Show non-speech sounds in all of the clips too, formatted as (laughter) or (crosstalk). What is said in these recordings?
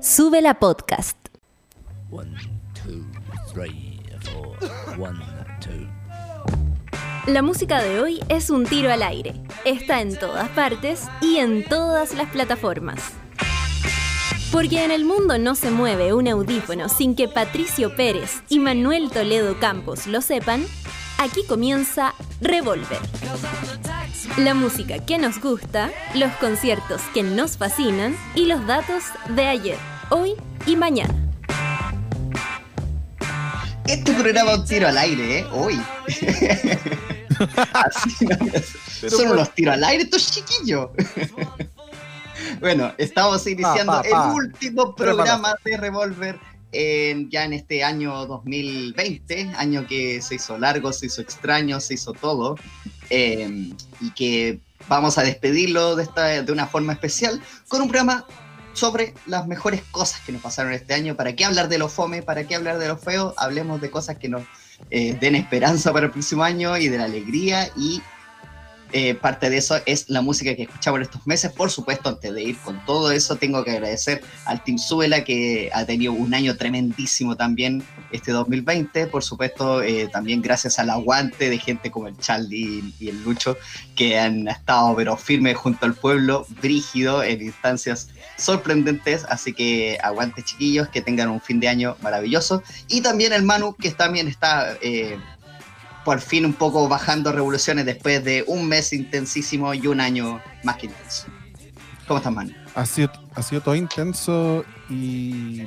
Sube la podcast. One, two, three, four. One, two. La música de hoy es un tiro al aire. Está en todas partes y en todas las plataformas. Porque en el mundo no se mueve un audífono sin que Patricio Pérez y Manuel Toledo Campos lo sepan, aquí comienza Revolver. La música que nos gusta, los conciertos que nos fascinan y los datos de ayer, hoy y mañana. Este programa es un tiro al aire, ¿eh? Hoy. (laughs) Así, ¿no? Son unos tiros al aire estos chiquillos. (laughs) bueno, estamos iniciando Pa, pa, pa. el último programa de Revolver en- ya en este año 2020, año que se hizo largo, se hizo extraño, se hizo todo, eh, y que vamos a despedirlo de, esta, de una forma especial con un programa sobre las mejores cosas que nos pasaron este año. ¿Para qué hablar de lo fome? ¿Para qué hablar de lo feo? Hablemos de cosas que nos eh, den esperanza para el próximo año y de la alegría y eh, parte de eso es la música que escuchamos en estos meses. Por supuesto, antes de ir con todo eso, tengo que agradecer al Team Suela que ha tenido un año tremendísimo también este 2020. Por supuesto, eh, también gracias al aguante de gente como el Charlie y el Lucho que han estado pero firmes junto al pueblo, brígido en instancias sorprendentes. Así que aguante chiquillos, que tengan un fin de año maravilloso. Y también el Manu que también está... eh, por fin un poco bajando revoluciones después de un mes intensísimo y un año más que intenso. ¿Cómo estás, Manu? Ha sido, ha sido todo intenso y,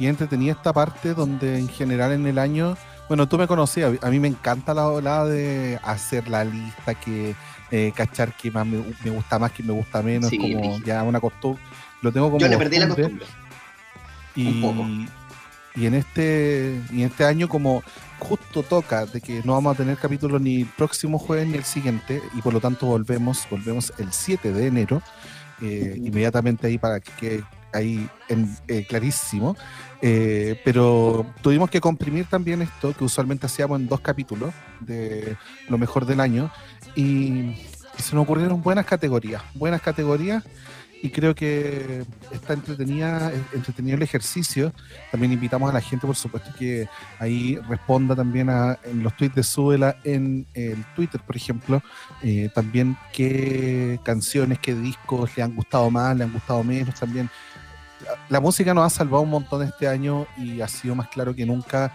y entretenida esta parte donde en general en el año, bueno, tú me conocías, a mí me encanta la ola de hacer la lista, que eh, cachar que más me, me gusta más, que me gusta menos, Sí, como ya una costumbre. Lo tengo como Yo le perdí la costumbre. costumbre. un poco. Y, en este y en este año como justo toca de que no vamos a tener capítulo ni el próximo jueves ni el siguiente y por lo tanto volvemos volvemos el 7 de enero eh, inmediatamente ahí para que quede ahí en- eh, clarísimo. Eh, pero tuvimos que comprimir también esto que usualmente hacíamos en dos capítulos de lo mejor del año y, y se nos ocurrieron buenas categorías buenas categorías y creo que está entretenida, entretenido el ejercicio. También invitamos a la gente, por supuesto, que ahí responda también a, en los tweets de Súbela en el Twitter, por ejemplo, eh, también qué canciones, qué discos le han gustado más, le han gustado menos también. La música nos ha salvado un montón este año y ha sido más claro que nunca.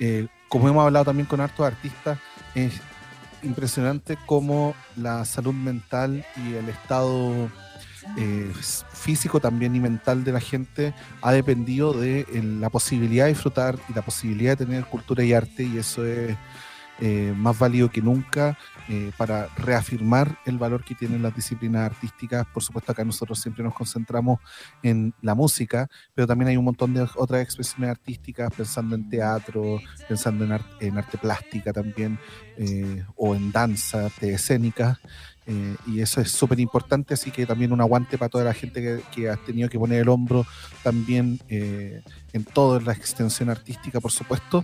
Eh, como hemos hablado también con hartos artistas, es impresionante cómo la salud mental y el estado eh, físico también y mental de la gente ha dependido de eh, la posibilidad de disfrutar y la posibilidad de tener cultura y arte y eso es eh, más válido que nunca eh, para reafirmar el valor que tienen las disciplinas artísticas. Por supuesto acá nosotros siempre nos concentramos en la música, pero también hay un montón de otras expresiones artísticas, pensando en teatro, pensando en, ar- en arte plástica también, eh, o en danza, arte escénica. Eh, y eso es súper importante, así que también un aguante para toda la gente que, que ha tenido que poner el hombro también eh, en toda la extensión artística, por supuesto.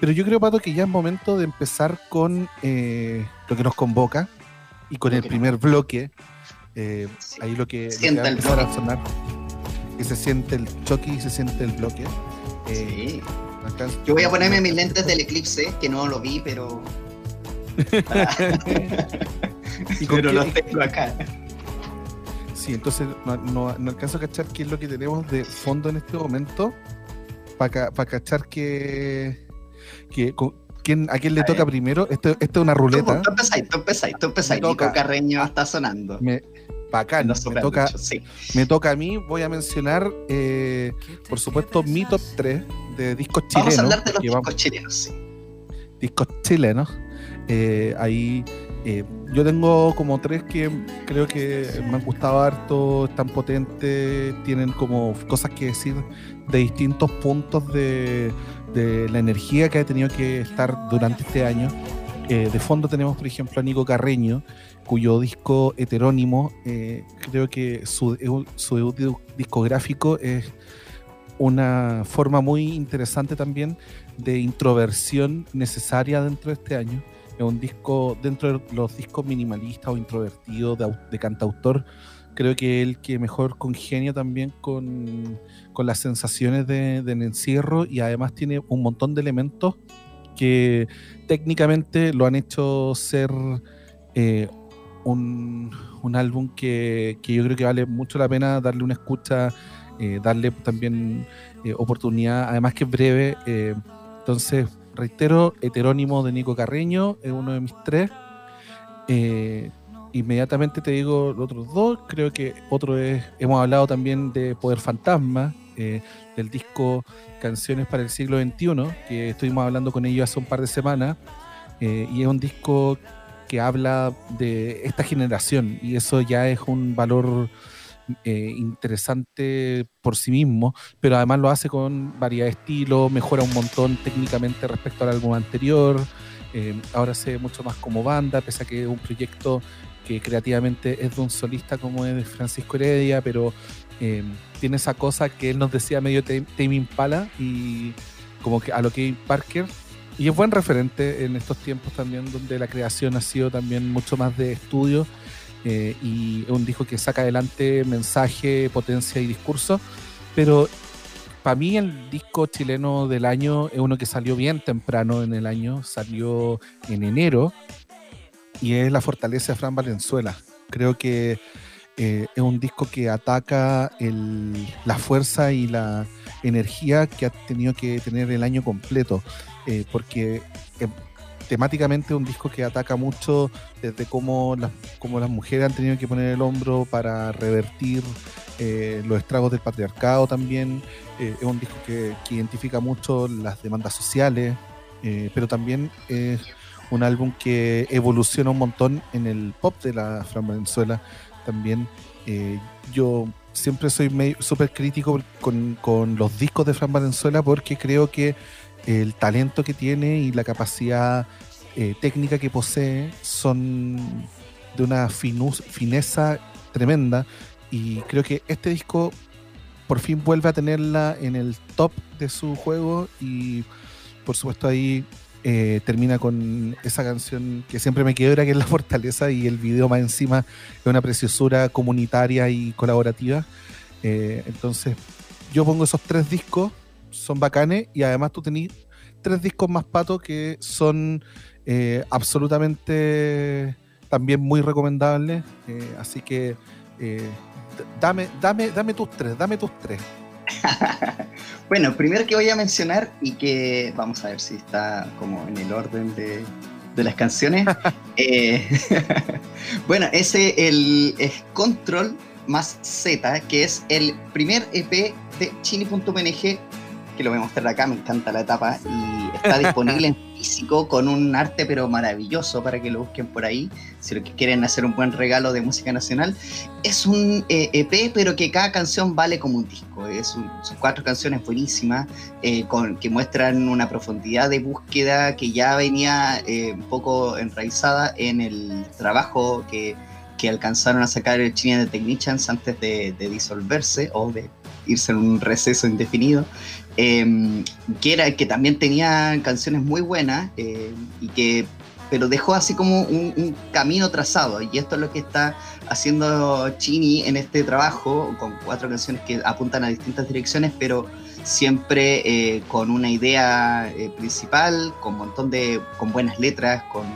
Pero yo creo, Pato, que ya es momento de empezar con eh, lo que nos convoca y con el primer bloque. Sí. ahí lo que, el a bloque. sonar, que se siente el choque y se siente el bloque. Sí. acá- Yo voy a ponerme mis lentes del eclipse, que no lo vi, pero, (laughs) (laughs) (laughs) ¿Y con (laughs) pero qué- los tengo acá. Sí, entonces no, no, no alcanzo a cachar qué es lo que tenemos de fondo en este momento para cachar que, que con- quién, a quién le A toca ver. primero. Esto, esto es una ruleta. tú empezáis, tú empezáis, tú empezáis. Me toca. Nico Carreño está sonando. Me, bacán, No me toca, mucho, sí. me toca a mí. Voy a mencionar, eh, por supuesto, mi top 3 de discos chilenos. Vamos a hablar de los discos vamos- chilenos, sí. discos chilenos. Eh, ahí eh, yo tengo como tres que creo que me han gustado harto, están potentes, tienen como cosas que decir de distintos puntos de, la energía que ha tenido que estar durante este año. Eh, de fondo tenemos, por ejemplo, a Nico Carreño, cuyo disco heterónimo, eh, creo que su, su debut discográfico es una forma muy interesante también de introversión necesaria dentro de este año. Es un disco, dentro de los discos minimalistas o introvertidos de, de cantautor, creo que el que mejor congenia también con, con las sensaciones de, del encierro y además tiene un montón de elementos que técnicamente lo han hecho ser eh, un, un, álbum que, que, yo creo que vale mucho la pena darle una escucha, eh, darle también eh, oportunidad, además que es breve. Entonces, reitero, heterónimo de Nico Carreño es uno de mis tres. Eh, inmediatamente te digo los otros dos. Creo que otro es, hemos hablado también de Poder Fantasma, eh, del disco Canciones para el siglo XXI, que estuvimos hablando con ellos hace un par de semanas. Eh, y es un disco que habla de esta generación y eso ya es un valor eh, interesante por sí mismo, pero además lo hace con variedad de estilos, mejora un montón técnicamente respecto al álbum anterior. Eh, ahora se ve mucho más como banda, pese a que es un proyecto que creativamente es de un solista como es Francisco Heredia, pero eh, tiene esa cosa que él nos decía medio Tame Impala y como que a lo que Parker. Y es buen referente en estos tiempos también, donde la creación ha sido también mucho más de estudio eh, y es un disco que saca adelante mensaje, potencia y discurso. Pero para mí el disco chileno del año es uno que salió bien temprano en el año, salió en enero y es La Fortaleza de Fran Valenzuela. Creo que eh, es un disco que ataca el, la fuerza y la energía que ha tenido que tener el año completo, eh, porque eh, temáticamente un disco que ataca mucho desde cómo las, mujeres han tenido que poner el hombro para revertir eh, los estragos del patriarcado también. Eh, es un disco que, identifica mucho las demandas sociales, eh, pero también es un álbum que evoluciona un montón en el pop de la Fran Venezuela. También yo siempre soy súper crítico con, con, los discos de Fran Valenzuela porque creo que el talento que tiene y la capacidad eh, técnica que posee son de una fineza tremenda y creo que este disco por fin vuelve a tenerla en el top de su juego y por supuesto ahí eh, termina con esa canción que siempre me quiebra, que es La Fortaleza, y el video más encima es una preciosura comunitaria y colaborativa. Eh, entonces, yo pongo esos tres discos, son bacanes, y además tú tenés tres discos más patos que son eh, absolutamente también muy recomendables. Eh, así que dame, dame, dame tus tres, dame tus tres. (laughs) bueno, primero que voy a mencionar y que vamos a ver si está como en el orden de, de las canciones. (laughs) eh, (laughs) bueno, ese el, es Control más Z, que es el primer EP de Chini.png, que lo voy a mostrar acá, me encanta la etapa, y está disponible en (laughs) físico con un arte pero maravilloso para que lo busquen por ahí, si lo que quieren hacer un buen regalo de música nacional. Es un eh, EP, pero que cada canción vale como un disco. Es un, son cuatro canciones buenísimas eh, con, que muestran una profundidad de búsqueda que ya venía eh, un poco enraizada en el trabajo que, que alcanzaron a sacar el China de Technicians antes de, de disolverse o de irse en un receso indefinido. Eh, que era que también tenía canciones muy buenas eh, y que pero dejó así como un, un, camino trazado y esto es lo que está haciendo Chini en este trabajo con cuatro canciones que apuntan a distintas direcciones pero siempre eh, con una idea eh, principal con montón de con buenas letras con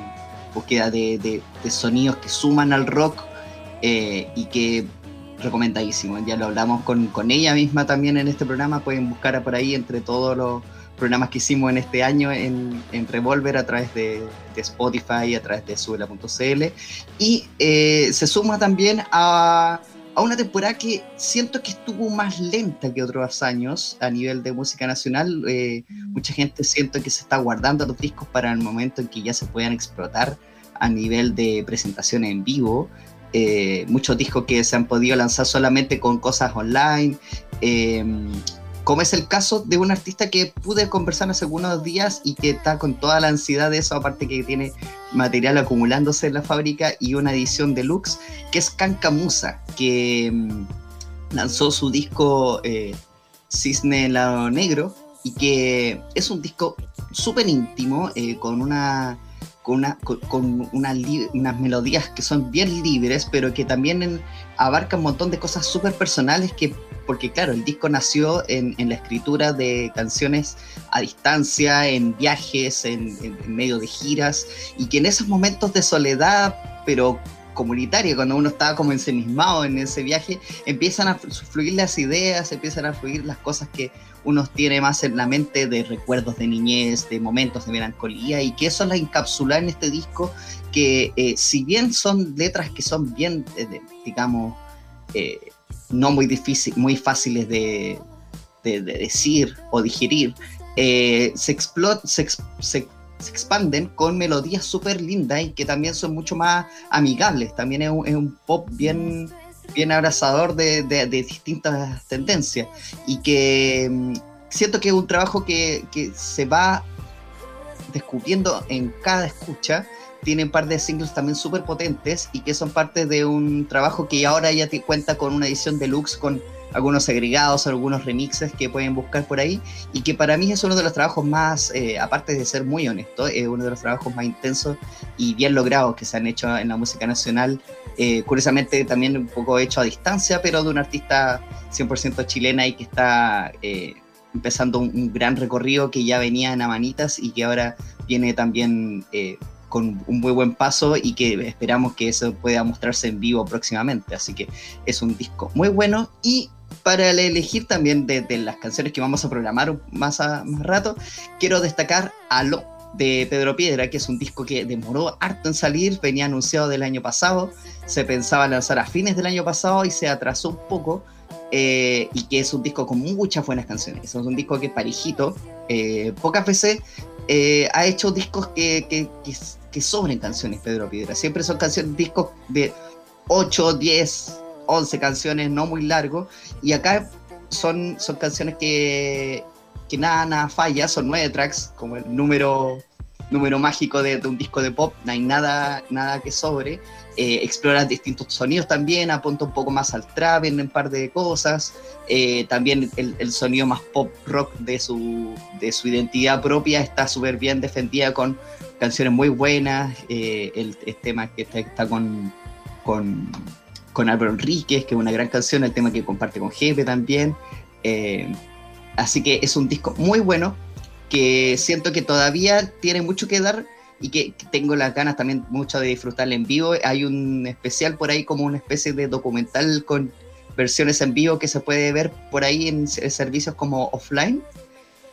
búsqueda de, de, de sonidos que suman al rock eh, y que recomendadísimo. Ya lo hablamos con, con, ella misma también en este programa. Pueden buscar por ahí entre todos los programas que hicimos en este año en, en Revolver a través de, de, Spotify, a través de subela.cl. Y eh, se suma también a, a, una temporada que siento que estuvo más lenta que otros años a nivel de música nacional. Eh, mucha gente siento que se está guardando los discos para el momento en que ya se puedan explotar a nivel de presentaciones en vivo eh, muchos discos que se han podido lanzar solamente con cosas online, eh, como es el caso de un artista que pude conversar hace algunos días y que está con toda la ansiedad de eso, aparte que tiene material acumulándose en la fábrica y una edición deluxe, que es Cancamusa, que um, lanzó su disco eh, Cisne Lado Negro y que es un disco súper íntimo, eh, con una con, una, con, unas melodías que son bien libres, pero que también abarcan un montón de cosas súper personales que, porque claro, el disco nació en, en la escritura de canciones a distancia, en viajes, en- en medio de giras, y que en esos momentos de soledad, pero comunitaria, cuando uno estaba como ensimismado en ese viaje, empiezan a flu- fluir las ideas, empiezan a fluir las cosas que uno tiene más en la mente de recuerdos de niñez, de momentos de melancolía, y que eso la encapsula en este disco, que eh, si bien son letras que son bien, eh, digamos, eh, no muy difícil, muy fáciles de, de- de decir o digerir, se, explo- se, se- se expanden con melodías súper lindas y que también son mucho más amigables. También es un, pop bien, bien abrazador de, de- distintas tendencias y que mm, siento que es un trabajo que, que se va descubriendo en cada escucha. Tiene un par de singles también súper potentes y que son parte de un trabajo que ahora ya te cuenta con una edición deluxe con algunos agregados, algunos remixes que pueden buscar por ahí y que para mí es uno de los trabajos más, eh, aparte de ser muy honesto, es uno de los trabajos más intensos y bien logrados que se han hecho en la música nacional. Eh, curiosamente también un poco hecho a distancia, pero de una artista 100% chilena y que está eh, empezando un, un gran recorrido que ya venía en Amanitas y que ahora viene también con un muy buen paso y que esperamos que eso pueda mostrarse en vivo próximamente. Así que es un disco muy bueno y para elegir también de, las canciones que vamos a programar más, a, más rato, quiero destacar Aló de Pedro Piedra, que es un disco que demoró harto en salir, venía anunciado del año pasado, se pensaba lanzar a fines del año pasado y se atrasó un poco, eh, y que es un disco con muchas buenas canciones, es un disco que parijito, eh, pocas veces eh, ha hecho discos que, que, que, que sobren canciones Pedro Piedra, siempre son canciones, discos de 8, 10, 11 canciones, no muy largos, y acá son, son canciones que, que nada, nada falla, son nueve tracks, como el número, número mágico de, un disco de pop, no hay nada, nada que sobre, eh, explora distintos sonidos también, apunta un poco más al trap en un par de cosas, eh, también el, el, sonido más pop rock de su, de su identidad propia está súper bien defendida con canciones muy buenas, eh, el, el, tema que está, está con... con con Álvaro Enríquez, que es una gran canción, el tema que comparte con Jefe también. Eh, así que es un disco muy bueno, que siento que todavía tiene mucho que dar y que, tengo las ganas también mucho de disfrutarla en vivo. Hay un especial por ahí como una especie de documental con versiones en vivo que se puede ver por ahí en servicios como offline.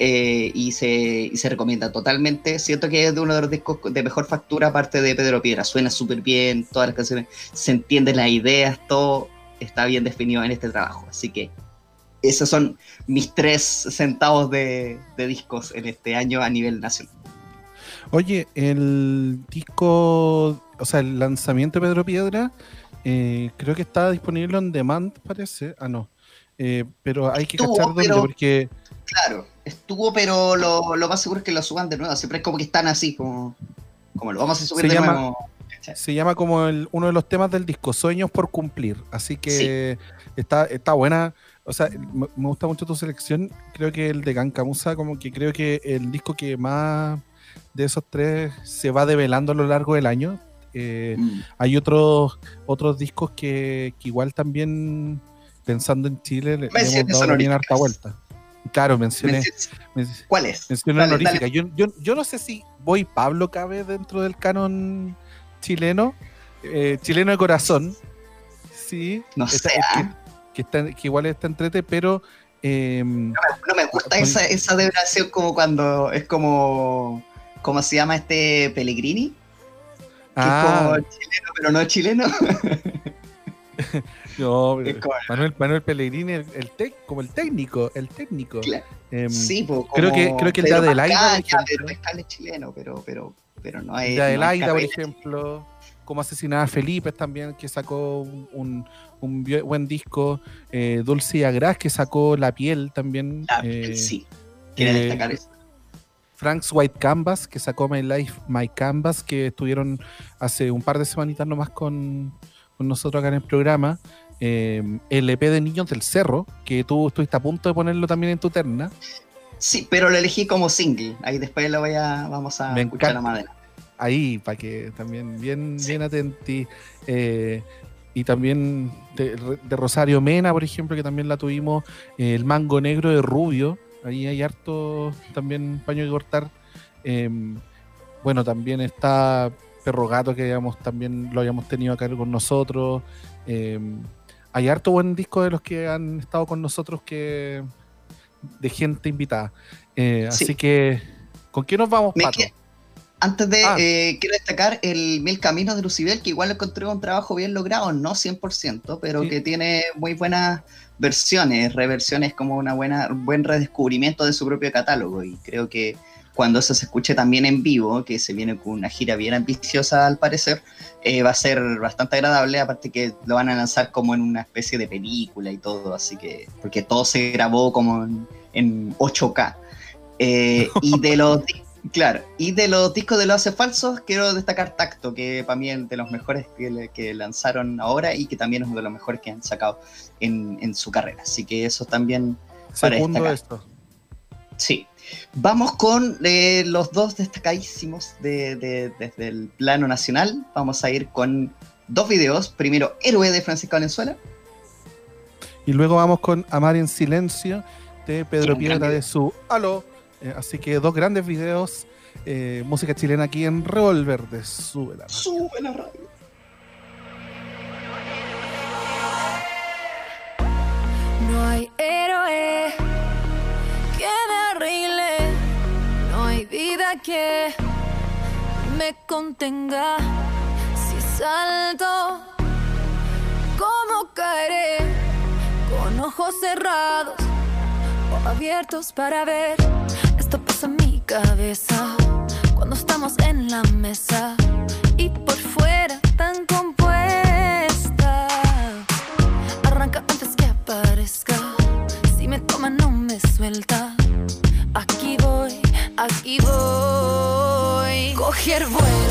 Eh, y, se, y, se, recomienda totalmente. Siento que es de uno de los discos de mejor factura, aparte de Pedro Piedra. Suena súper bien, todas las canciones se entienden las ideas, todo está bien definido en este trabajo. Así que esos son mis tres centavos de, de discos en este año a nivel nacional. Oye, el disco, o sea, el lanzamiento de Pedro Piedra, eh, creo que está disponible on demand, parece. Ah, no. Eh, pero hay que Estuvo, cachar dónde, pero... porque Claro, estuvo, pero lo, lo, más seguro es que lo suban de nuevo. Siempre es como que están así, como, como lo vamos a subir se de llama, nuevo. Se llama como el, uno de los temas del disco, Sueños por Cumplir. Así que sí. está, está buena. O sea, me, gusta mucho tu selección. Creo que el de Gancamusa, como que creo que el disco que más de esos tres se va develando a lo largo del año. Eh, mm. Hay otros otros discos que, que igual también pensando en Chile le, le hemos dado bien harta vuelta. Claro, mencioné. Menciones. ¿Cuál es? Mencioné dale, honorífica. Dale. Yo, yo, yo, no sé si Voy Pablo cabe dentro del canon chileno, eh, chileno de corazón. Sí. No está, sé. Que, que, está, que, igual está entrete, pero. Eh, no, me, no, me, gusta con, esa, esa como cuando es como. ¿Cómo se llama este Pellegrini? Que ah. es como chileno, pero no chileno. (laughs) No, (laughs) Manuel, Manuel Pellegrini, el, el tec, como el técnico, el técnico. Claro. Eh, sí, pues, creo que creo que el de Adelaida, es chileno, pero pero pero no es. De Adelaida, no por ejemplo, como asesinaba a Felipe también, que sacó un, un, un buen disco. Eh, Dulce y Agras, que sacó La Piel también. La piel, eh, sí. Quiere destacar eso. Frank's White Canvas, que sacó My Life, My Canvas, que estuvieron hace un par de semanitas nomás con, con nosotros acá en el programa. Eh, el EP de Niños del Cerro, que tú estuviste a punto de ponerlo también en tu terna. Sí, pero lo elegí como single. Ahí después lo voy a, vamos a Me escuchar encanta. a madera. ahí, para que también bien, bien atenti. Eh, y también de, de Rosario Mena, por ejemplo, que también la tuvimos, eh, el mango negro de Rubio, ahí hay harto también paño que cortar. Em, bueno, también está Perro Gato, que habíamos, también lo habíamos tenido acá con nosotros. Em, hay harto buen disco de los que han estado con nosotros que de gente invitada. Eh, Sí. Así que, ¿con qué nos vamos, Pato? que- Antes de, Ah. eh, quiero destacar el Mil Caminos de Lucibel, que igual encontré un trabajo bien logrado, no 100%, pero Sí. que tiene muy buenas versiones, reversiones como una buena, un buen redescubrimiento de su propio catálogo. Y creo que cuando eso se escuche también en vivo, que se viene con una gira bien ambiciosa al parecer, eh, va a ser bastante agradable, aparte que lo van a lanzar como en una especie de película y todo, así que, porque todo se grabó como en, en 8K. Eh, (laughs) y de los claro, y de los discos de los hace falsos, quiero destacar Tacto, que para mí es de los mejores que, lanzaron ahora y que también es uno de los mejores que han sacado en, en su carrera. Así que eso también para Segundo destacar. esto. Sí. Vamos con eh, los dos destacadísimos de- de- desde el plano nacional. Vamos a ir con dos videos. Primero, Héroe de Francisco Valenzuela. Y luego vamos con Amar en Silencio de Pedro Piedra de su Aló. Eh, así que dos grandes videos. eh, música chilena aquí en Revolver de Sube la Radio. Sube la radio. No hay héroe que me arregle, vida que me contenga. Si salto, ¿cómo caeré? Con ojos cerrados o abiertos para ver. Esto pasa en mi cabeza cuando estamos en la mesa y por fuera tan compuesta. Arranca antes que aparezca. Si me toma, no me suelta. Voy. Coger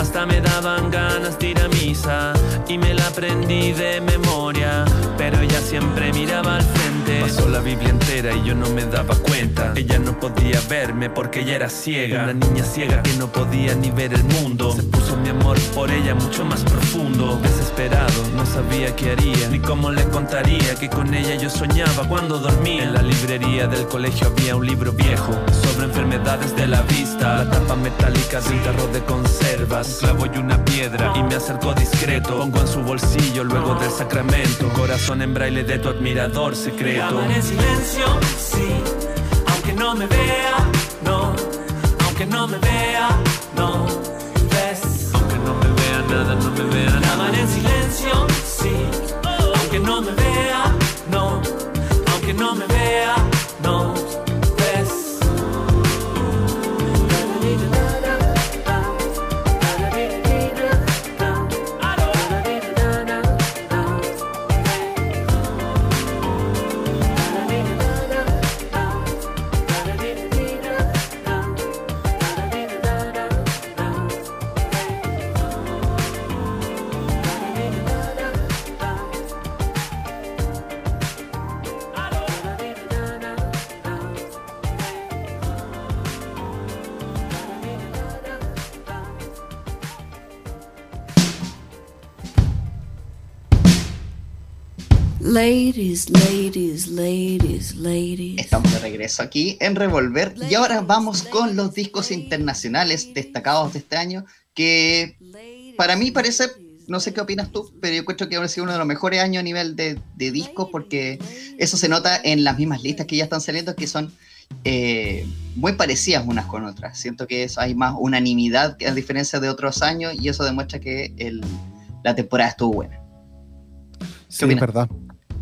hasta me daban ganas de misa y me la aprendí de memoria. Pero ella siempre miraba al frente. Pasó la Biblia entera y yo no me daba cuenta. Ella no podía verme porque ella era ciega. Una niña ciega que no podía ni ver el mundo. Se puso mi amor por ella mucho más profundo. Desesperado, no sabía qué haría ni cómo le contaría que con ella yo soñaba cuando dormía. En la librería del colegio había un libro viejo sobre enfermedades de la vista. La tapa metálica de un tarro de conservas un clavo y una piedra y me acerco discreto. Pongo en su bolsillo luego del sacramento. Corazón en braille de tu admirador secreto. En silencio, sí, aunque no me vea, no, aunque no me vea, no, ves. Aunque no me vea nada, no me vea nada. en silencio, sí, aunque no me vea, no, aunque no me vea, no. Ladies, ladies, ladies, ladies. Estamos de regreso aquí en Revolver y ahora vamos con los discos internacionales destacados de este año que para mí parece, no sé qué opinas tú, pero yo encuentro que ha sido uno de los mejores años a nivel de, discos porque eso se nota en las mismas listas que ya están saliendo que son eh, muy parecidas unas con otras. Siento que hay más unanimidad a diferencia de otros años y eso demuestra que la temporada estuvo buena. Sí, es verdad.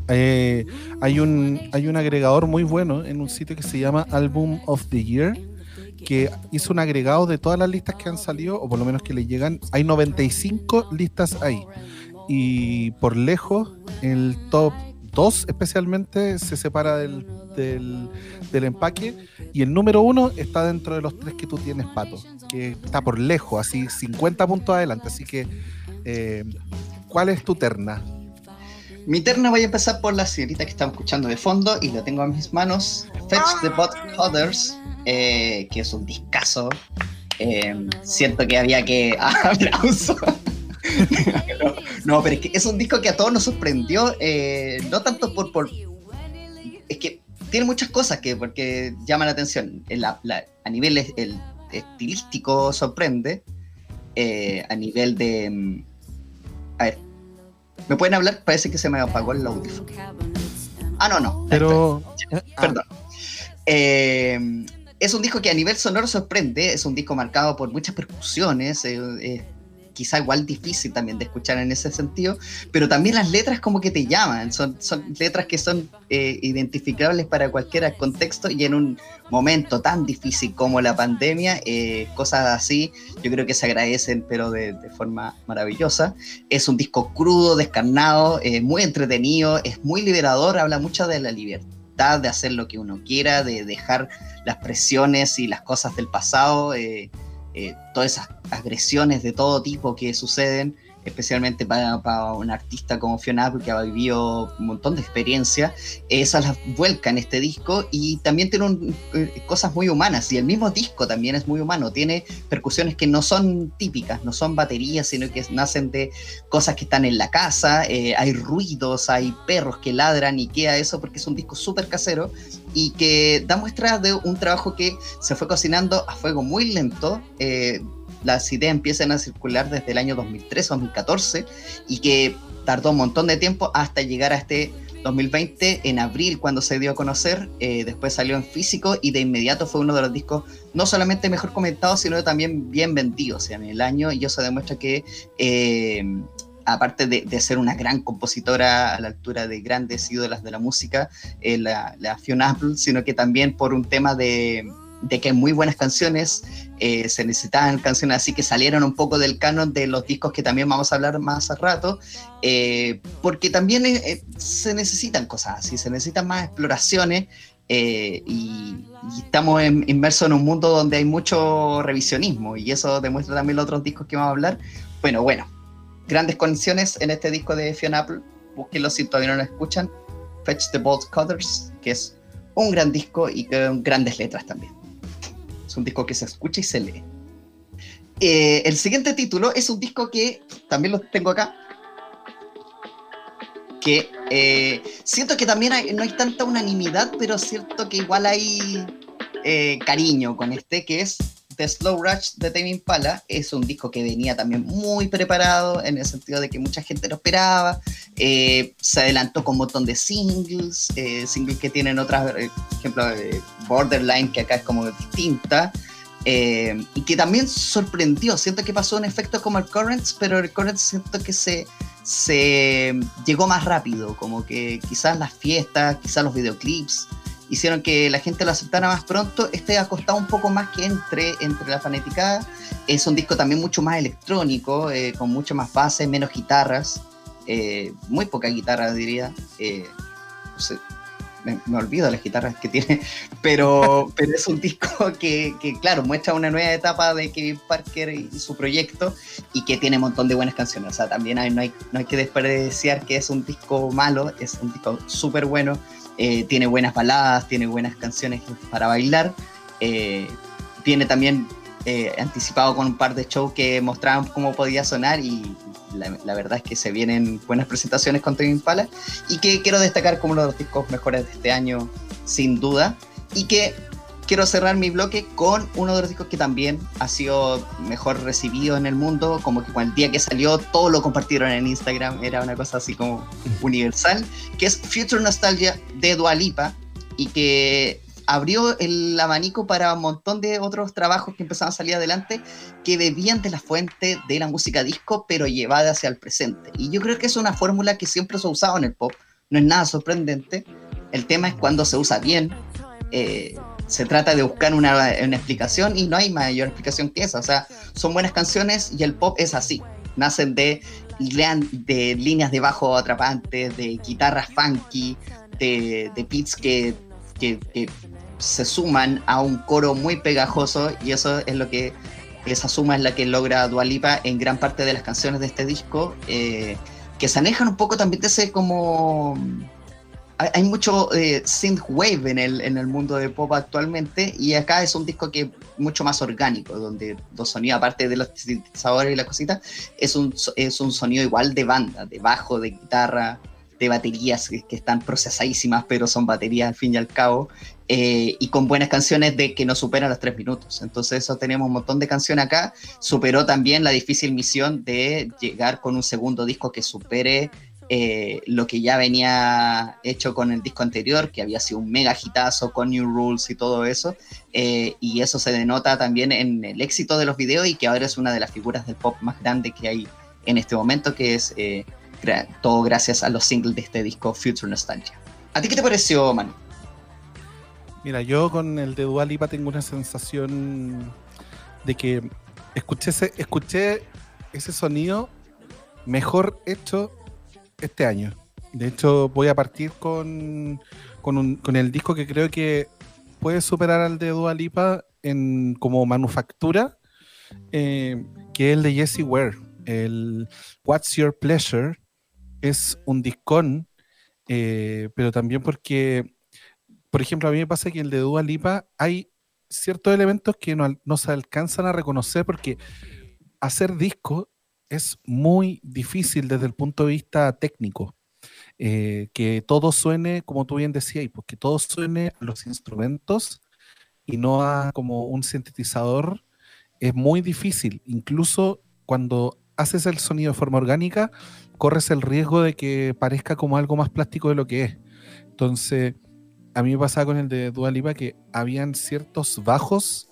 Eh, hay, un, hay un agregador muy bueno en un sitio que se llama Album of the Year, que hizo un agregado de todas las listas que han salido, o por lo menos que le llegan. Hay 95 listas ahí. Y por lejos, el top 2 especialmente se separa del, del, empaque. Y el número 1 está dentro de los tres que tú tienes, Pato, que está por lejos, así 50 puntos adelante. Así que, eh, ¿cuál es tu terna? Mi terna voy a empezar por la señorita que estamos escuchando de fondo y la tengo a mis manos. Fetch the Bot Others, eh, que es un discazo. Eh, siento que había que. (laughs) ¡Aplauso! no, pero es que es un disco que a todos nos sorprendió. Eh, no tanto por, por. Es que tiene muchas cosas que porque llaman la atención. a nivel el, estilístico sorprende. a nivel de. Mm, a ver, ¿Me pueden hablar? Parece que se me apagó el audífono. Ah, no, no. Pero. Ah. Perdón. Eh, es un disco que a nivel sonoro sorprende, es un disco marcado por muchas percusiones, eh, quizá igual difícil también de escuchar en ese sentido, pero también las letras como que te llaman, son, letras que son eh, identificables para cualquier contexto y en un momento tan difícil como la pandemia, eh, cosas así yo creo que se agradecen, pero de, forma maravillosa. Es un disco crudo, descarnado, eh, muy entretenido, es muy liberador, habla mucho de la libertad de hacer lo que uno quiera, de dejar las presiones y las cosas del pasado. Eh, todas esas agresiones de todo tipo que suceden, especialmente para, para un artista como Fiona Apple, que ha vivido un montón de experiencia, esas las vuelca en este disco y también tiene un, eh, cosas muy humanas. Y el mismo disco también es muy humano, tiene percusiones que no son típicas, no son baterías, sino que nacen de cosas que están en la casa, eh, hay ruidos, hay perros que ladran y queda eso porque es un disco súper casero y que da muestra de un trabajo que se fue cocinando a fuego muy lento. Eh, las ideas empiezan a circular desde el año 2013-2014 y que tardó un montón de tiempo hasta llegar a este 2020 en abril cuando se dio a conocer, eh, después salió en físico y de inmediato fue uno de los discos no solamente mejor comentados, sino también bien vendidos en el año y eso demuestra que eh, aparte de, ser una gran compositora a la altura de grandes ídolas de la música, eh, la, la Fiona Apple, sino que también por un tema de de que hay muy buenas canciones, eh, se necesitaban canciones así que salieron un poco del canon de los discos que también vamos a hablar más a rato, eh, porque también eh, se necesitan cosas así, se necesitan más exploraciones y, estamos inmersos en un mundo donde hay mucho revisionismo y eso demuestra también los otros discos que vamos a hablar. Bueno, bueno, grandes condiciones en este disco de Fiona Apple, búsquenlo si todavía no lo escuchan, Fetch the Bolt Cutters, que es un gran disco y con grandes letras también un disco que se escucha y se lee. Eh, el siguiente título es un disco que también lo tengo acá. Que eh, siento que también no hay tanta unanimidad, pero siento que igual hay eh, cariño con este, que es The Slow Rush de Tame Impala. Es un disco que venía también muy preparado, en el sentido de que mucha gente lo esperaba. se adelantó con un montón de singles, singles que tienen otras, por ejemplo, Borderline, que acá es como distinta, eh, y que también sorprendió. Siento que pasó un efecto como el Currents, pero el Currents siento que se, se llegó más rápido, como que quizás las fiestas, quizás los videoclips hicieron que la gente lo aceptara más pronto. Este ha costado un poco más que entre, entre la fanaticada. Es un disco también mucho más electrónico, eh, con mucho más base, menos guitarras, eh, muy poca guitarra diría. No sé, me, olvido las guitarras que tiene, (laughs) pero, pero es un disco que, que, claro, muestra una nueva etapa de Kevin Parker y, su proyecto y que tiene un montón de buenas canciones. O sea, también hay, no, hay, no hay que desperdiciar que es un disco malo, es un disco súper bueno, eh, tiene buenas baladas, tiene buenas canciones para bailar, eh, tiene también eh, anticipado con un par de shows que mostraban cómo podía sonar y la, verdad es que se vienen buenas presentaciones con Tame Impala y que quiero destacar como uno de los discos mejores de este año, sin duda, y que quiero cerrar mi bloque con uno de los discos que también ha sido mejor recibido en el mundo, como que el día que salió todo lo compartieron en Instagram, era una cosa así como (laughs) universal, que es Future Nostalgia de Dualipa y que abrió el abanico para un montón de otros trabajos que empezaban a salir adelante que bebían de la fuente de la música disco, pero llevada hacia el presente. Y yo creo que es una fórmula que siempre se ha usado en el pop, no es nada sorprendente. El tema es cuando se usa bien. Eh, se trata de buscar una, una, explicación y no hay mayor explicación que esa. O sea, son buenas canciones y el pop es así. Nacen de, de líneas de bajo atrapantes, de guitarras funky, de, de beats que, que, se suman a un coro muy pegajoso y eso es lo que esa suma es la que logra Dualipa en gran parte de las canciones de este disco eh, que se alejan un poco también de ese como hay, mucho eh, synthwave en el, en el mundo de pop actualmente y acá es un disco que mucho más orgánico donde los sonidos aparte de los sintetizadores y la cosita es un, es un sonido igual de banda de bajo de guitarra de baterías que, que, están procesadísimas, pero son baterías al fin y al cabo, eh, y con buenas canciones de que no superan los tres minutos. Entonces eso tenemos un montón de canciones acá. Superó también la difícil misión de llegar con un segundo disco que supere eh, lo que ya venía hecho con el disco anterior, que había sido un mega hitazo con New Rules y todo eso. Eh, y eso se denota también en el éxito de los videos y que ahora es una de las figuras del pop más grande que hay en este momento, que es todo gracias a los singles de este disco Future Nostalgia. ¿A ti qué te pareció, Manu? Mira, yo con el de Dualipa tengo una sensación de que escuché ese, escuché ese sonido mejor hecho este año. De hecho, voy a partir con, con, el disco que creo que puede superar al de Dualipa en como manufactura, eh, que es el de Jesse Ware. el What's Your Pleasure es un discón, eh, pero también porque, por ejemplo, a mí me pasa que el de Dua Lipa hay ciertos elementos que no, no se alcanzan a reconocer porque hacer disco es muy difícil desde el punto de vista técnico. Eh, que todo suene, como tú bien decías, pues que todo suene a los instrumentos y no a como un sintetizador, es muy difícil. Incluso cuando haces el sonido de forma orgánica, corres el riesgo de que parezca como algo más plástico de lo que es. Entonces, a mí me pasaba con el de Dua Lipa que habían ciertos bajos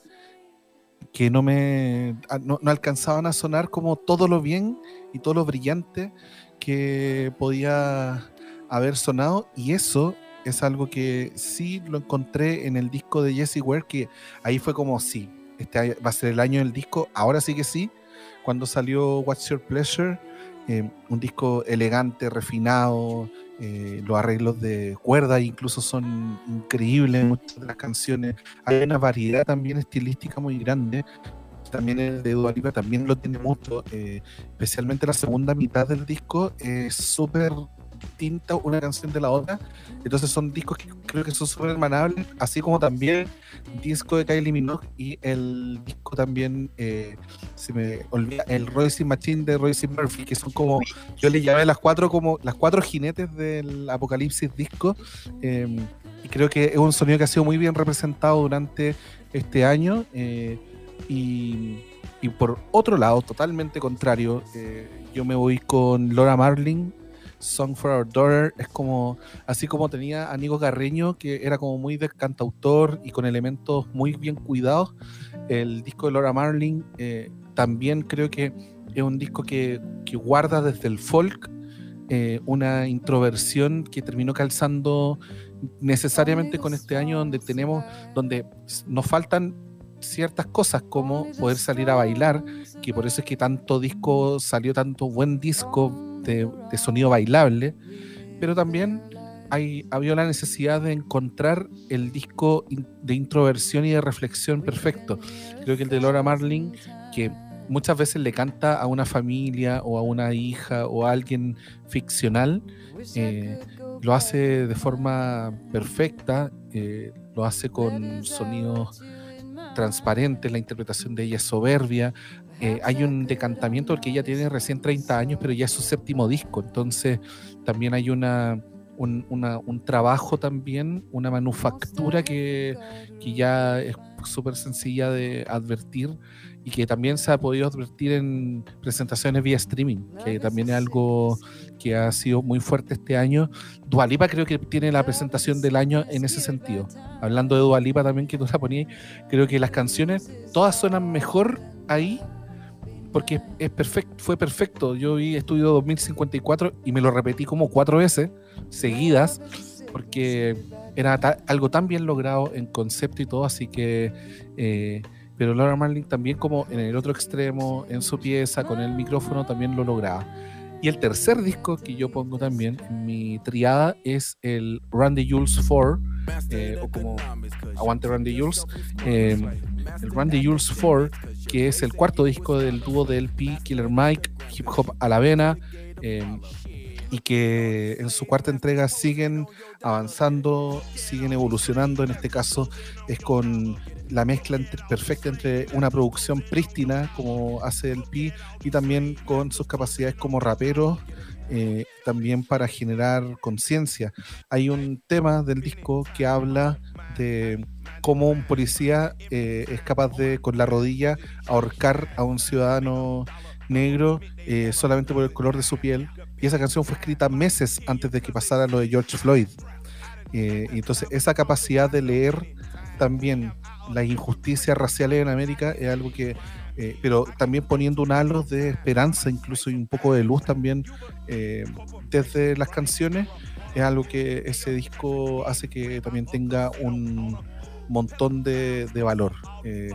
que no me no, alcanzaban a sonar como todo lo bien y todo lo brillante que podía haber sonado. Y eso es algo que sí lo encontré en el disco de Jesse Ware que ahí fue como sí, este va a ser el año del disco, ahora sí que sí, cuando salió What's Your Pleasure, eh, un disco elegante, refinado, eh, los arreglos de cuerda incluso son increíbles muchas de las canciones. Hay una variedad también estilística muy grande. También el de Dualipa también lo tiene mucho, eh, especialmente la segunda mitad del disco es súper distinta una canción de la otra. Entonces son discos que creo que son súper hermanables, así como también disco de Kylie Minogue y el disco también, eh, se me olvida, el Royce Machine de Royce Murphy, que son como, yo le llamé las cuatro como las cuatro jinetes del Apocalipsis disco. Em, y creo que es un sonido que ha sido muy bien representado durante este año. Eh, y, y, por otro lado, totalmente contrario, eh, yo me voy con Laura Marling Song for Our Daughter es como, así como tenía a Nico Carreño, que era como muy de cantautor y con elementos muy bien cuidados, el disco de Laura Marling eh, también creo que es un disco que, guarda desde el folk eh, una introversión que terminó calzando necesariamente con este año donde tenemos, donde nos faltan ciertas cosas como poder salir a bailar, que por eso es que tanto disco salió, tanto buen disco de, sonido bailable, pero también hay, había la necesidad de encontrar el disco de introversión y de reflexión perfecto. Creo que el de Laura Marling, que muchas veces le canta a una familia o a una hija o a alguien ficcional, eh, lo hace de forma perfecta, eh, lo hace con sonidos transparentes, la interpretación de ella es soberbia, eh, hay un decantamiento porque ella tiene recién 30 años, pero ya es su séptimo disco, entonces también hay una, un, trabajo también, una manufactura que, ya es súper sencilla de advertir y que también se ha podido advertir en presentaciones vía streaming, que también es algo que ha sido muy fuerte este año. Dualipa creo que tiene la presentación del año en ese sentido. Hablando de Dualipa también que tú la ponías, creo que las canciones todas suenan mejor ahí porque es perfecto, fue perfecto. Yo vi Estudio 2054 y me lo repetí como cuatro veces seguidas, porque era algo tan bien logrado en concepto y todo, así que... Eh, pero Laura Marling también como en el otro extremo, en su pieza, con el micrófono, también lo lograba. Y el tercer disco que yo pongo también mi triada es el Randy Jules 4, eh, o como Aguante Randy Jules. Eh, el Randy Jules 4, que es el cuarto disco del dúo de LP Killer Mike, Hip Hop a la Vena, em, y que en su cuarta entrega siguen avanzando, siguen evolucionando. En este caso es con la mezcla perfecta entre una producción prístina, como hace el Pi, y también con sus capacidades como rapero. Eh, también para generar conciencia. Hay un tema del disco que habla de cómo un policía eh, es capaz de, con la rodilla, ahorcar a un ciudadano negro eh, solamente por el color de su piel. Y esa canción fue escrita meses antes de que pasara lo de George Floyd. Eh, y entonces esa capacidad de leer también las injusticias raciales en América es algo que, pero también poniendo un halo de esperanza, incluso y un poco de luz también desde las canciones, es algo que ese disco hace que también tenga un, montón de, valor. Eh,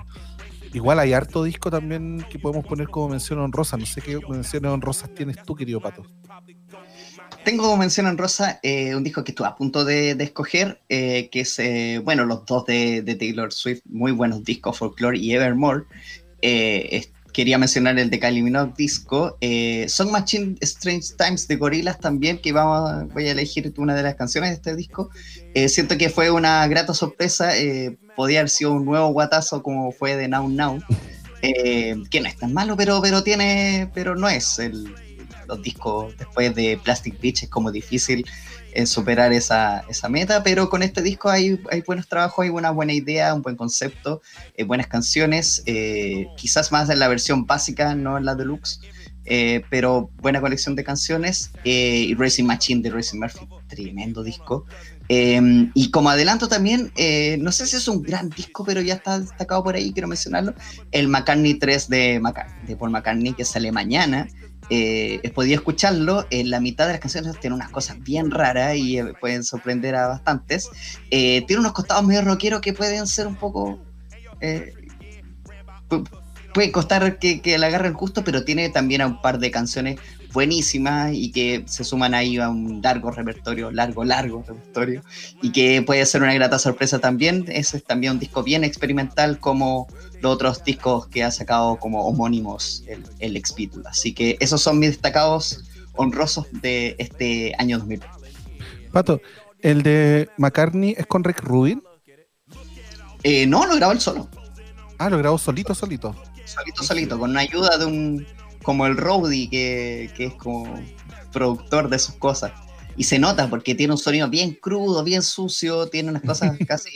igual hay harto disco también que podemos poner como mención honrosa. No sé qué menciones honrosas tienes tú, querido Pato. Tengo como mención honrosa eh, un disco que estuve a punto de, escoger, eh, que es, bueno, los dos de, Taylor Swift, muy buenos discos, Folklore y Evermore, que quería mencionar el de Kylie Minogue Disco. Eh, Song Machine Strange Times de Gorillaz también, que vamos, voy a elegir una de las canciones de este disco. Eh, siento que fue una grata sorpresa. Eh, podía haber sido un nuevo guatazo como fue de Now Now. que no es tan malo, pero, pero tiene. pero no es el, los discos después de Plastic Beach, es como difícil en superar esa, esa, meta, pero con este disco hay, hay, buenos trabajos, hay una buena idea, un buen concepto, eh, buenas canciones, eh, quizás más en la versión básica, no en la deluxe, eh, pero buena colección de canciones, y Racing Machine de Racing Murphy, tremendo disco. y como adelanto también, no sé si es un gran disco, pero ya está destacado por ahí, quiero mencionarlo, el McCartney 3 de, de Paul McCartney, que sale mañana, eh, podía escucharlo. En la mitad de las canciones tiene unas cosas bien raras y eh, pueden sorprender a bastantes. Eh, tiene unos costados medio rockeros que pueden ser un poco. Eh, puede costar que, que le agarren justo, pero tiene también un par de canciones buenísimas y que se suman ahí a un largo repertorio, largo, largo repertorio, y que puede ser una grata sorpresa también. Ese es también un disco bien experimental como los otros discos que ha sacado como homónimos el, el Así que esos son mis destacados honrosos de este año 2000. Pato, ¿el de McCartney es con Rick Rubin? Eh, no, lo grabó él solo. Ah, lo grabó solito, solito. Solito, solito, con la ayuda de un, como el Rowdy, que, que es como productor de sus cosas. Y se nota porque tiene un sonido bien crudo, bien sucio, tiene unas cosas (laughs) casi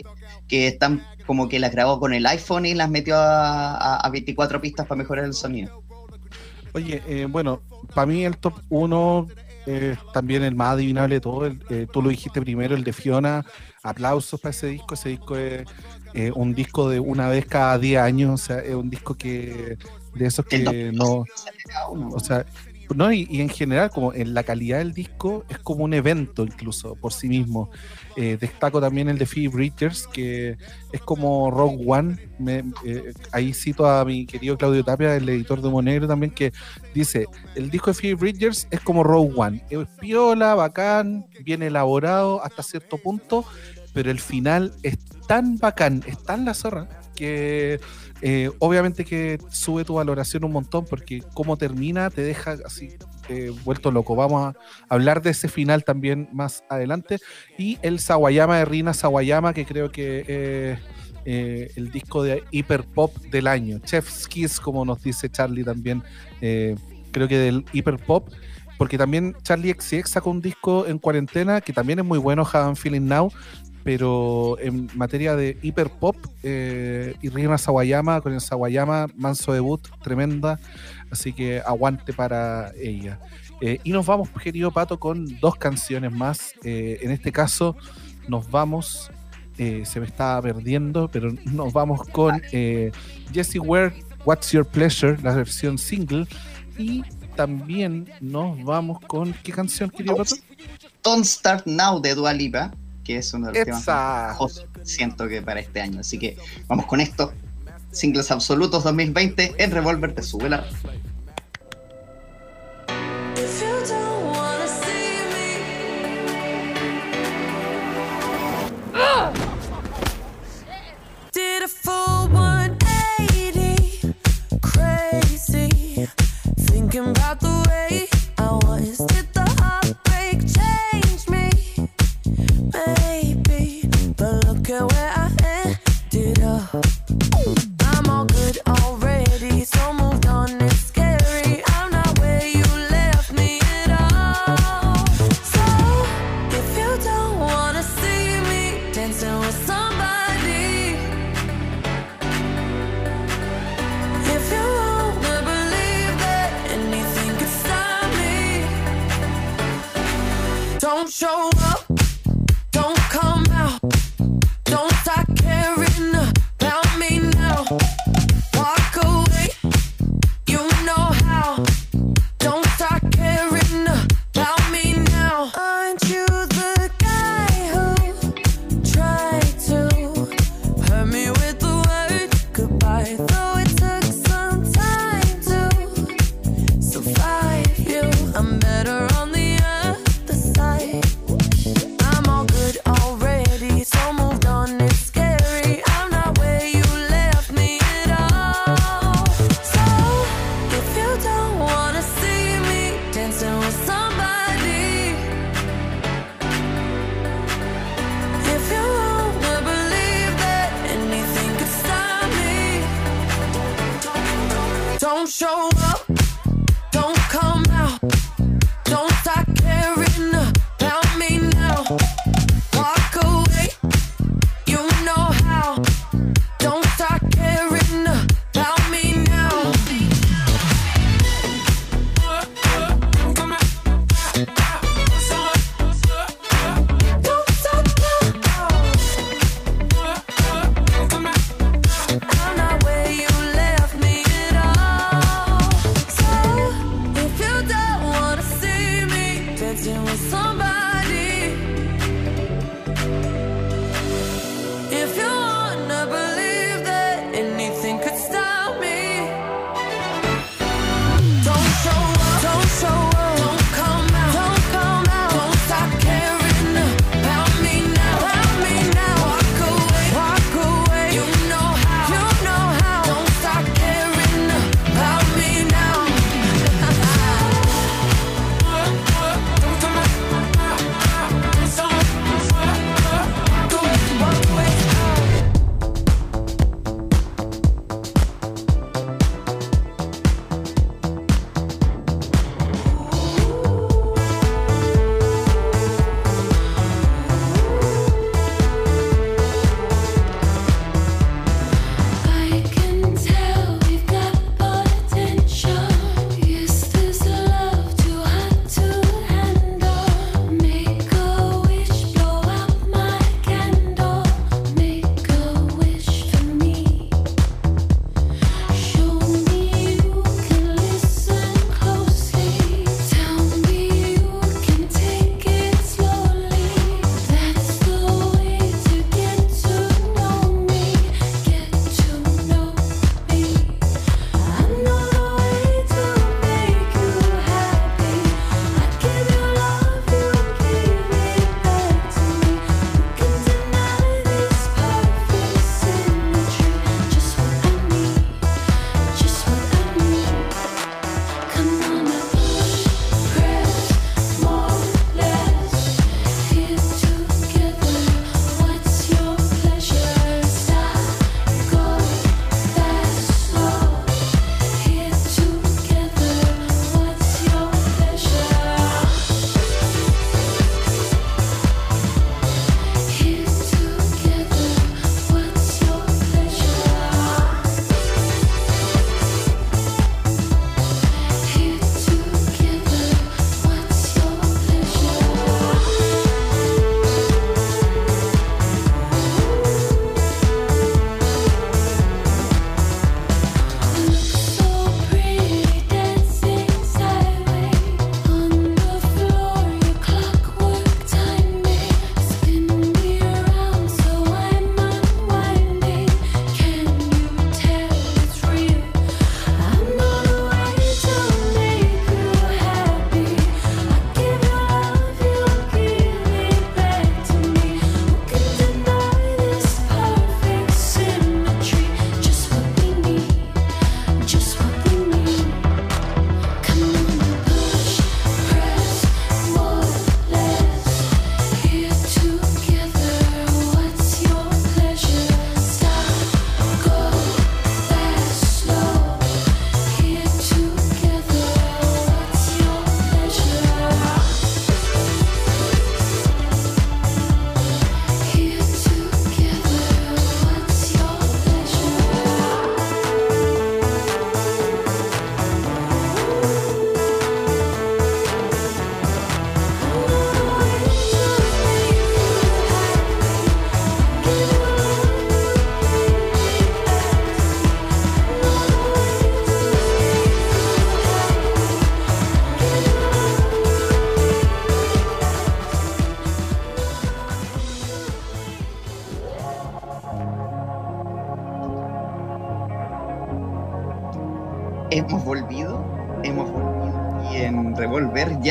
que están como que las grabó con el iPhone y las metió a, a, 24 pistas para mejorar el sonido. Oye, eh, bueno, para mí el top 1 es también el más adivinable de todo. Eh, tú lo dijiste primero, el de Fiona. Aplausos para ese disco. Ese disco es eh, un disco de una vez cada 10 años. O sea, es un disco que de esos que no. O sea, no, y, en general, como en la calidad del disco, es como un evento incluso por sí mismo. Eh, destaco también el de Phoebe Bridgers, que es como Rogue One. Eh, ahí cito a mi querido Claudio Tapia, el editor de Monegro también, que dice: el disco de Phoebe Bridgers es como Rogue One. Es piola, bacán, bien elaborado hasta cierto punto, pero el final es tan bacán, es tan la zorra, que eh, obviamente que sube tu valoración un montón porque cómo termina te deja así eh, vuelto loco. Vamos a hablar de ese final también más adelante. Y el Sawayama de Rina Sawayama, que creo que es eh, el disco de hiper pop del año. Chef's Kiss, como nos dice Charlie también, creo que del hiper pop. Porque también Charlie XX sacó un disco en cuarentena que también es muy bueno, Have Feeling Now, pero en materia de hiper pop, eh, Irina Sawayama con el Sawayama, manso debut, tremenda, así que aguante para ella. Eh, y nos vamos, querido Pato, con dos canciones más. Eh, en este caso, nos vamos, eh, se me estaba perdiendo, pero nos vamos con Jessie Ware, What's Your Pleasure, la versión single, y también nos vamos con, ¿qué canción, querido Pato? Don't Start Now de Dua Lipa que es uno de los temas más siento que para este año. Así que vamos con esto. Singles absolutos 2020 en Revolver te sube la Thinking about the show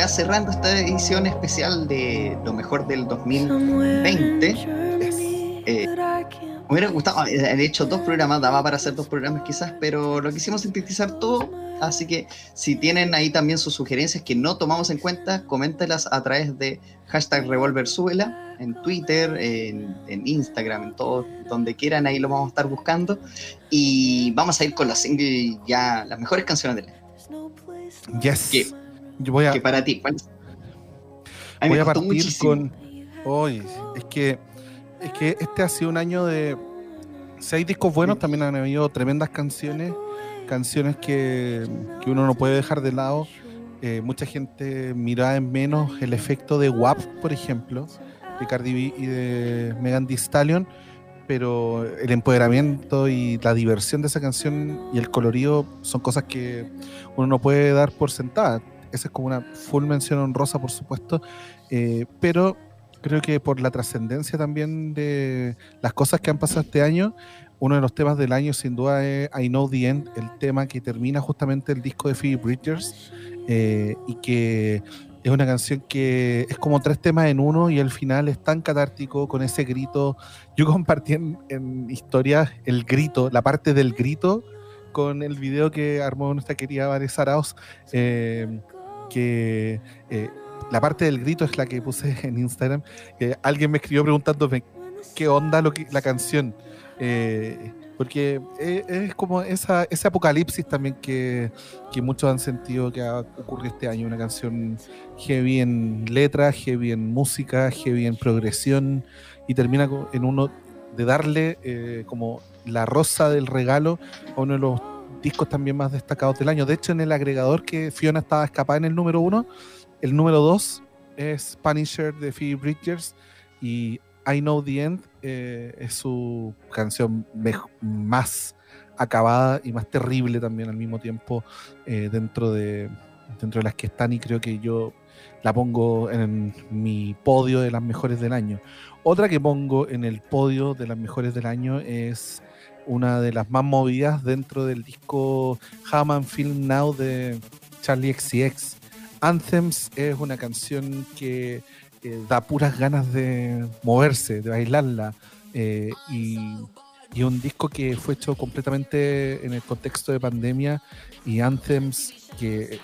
ya cerrando esta edición especial de lo mejor del 2020, eh, Me hubiera gustado, eh, de hecho, dos programas, daba para hacer dos programas quizás, pero lo quisimos sintetizar todo. Así que si tienen ahí también sus sugerencias que no tomamos en cuenta, coméntelas a través de hashtag revolversuela en Twitter, en, en Instagram, en todo, donde quieran, ahí lo vamos a estar buscando. Y vamos a ir con la single ya, las mejores canciones del año. Yes. ¿Qué? Yo voy a, Que para ti, ¿cuál es? A mí voy a partir muchísimo. con. Hoy, es que, es que este ha sido un año de. Si hay discos buenos, también han habido tremendas canciones. Canciones que, que uno no puede dejar de lado. Eh, mucha gente miraba en menos el efecto de WAP, por ejemplo, de Cardi B y de Megan Thee Stallion. Pero el empoderamiento y la diversión de esa canción y el colorido son cosas que uno no puede dar por sentada. Esa es como una full mención honrosa, por supuesto. Eh, pero creo que por la trascendencia también de las cosas que han pasado este año, uno de los temas del año sin duda es I Know the End, el tema que termina justamente el disco de Phoebe Bridgers eh, y que es una canción que es como tres temas en uno y el final es tan catártico con ese grito. Yo compartí en, historias el grito, la parte del grito con el video que armó nuestra querida Vanessa Arauz, eh, que eh, la parte del grito es la que puse (laughs) en Instagram. alguien me escribió preguntándome qué onda lo que, la canción. Eh, porque es, es como esa, ese apocalipsis también que, muchos han sentido que ha ocurrido este año. Una canción heavy en letra, heavy en música, heavy en progresión y termina en uno de darle eh, como la rosa del regalo a uno de los discos también más destacados del año. De hecho, en el agregador que Fiona estaba escapada en el número uno, el número dos es Punisher de Phoebe Bridgers y I Know the End eh, es su canción más acabada y más terrible también al mismo tiempo eh, dentro de dentro de las que están y creo que yo la pongo en mi podio de las mejores del año. Otra que pongo en el podio de las mejores del año es una de las más movidas dentro del disco Hammond Film Now de Charlie XCX. Anthems es una canción que eh, da puras ganas de moverse, de bailarla. eh, y, y un disco que fue hecho completamente en el contexto de pandemia y Anthems que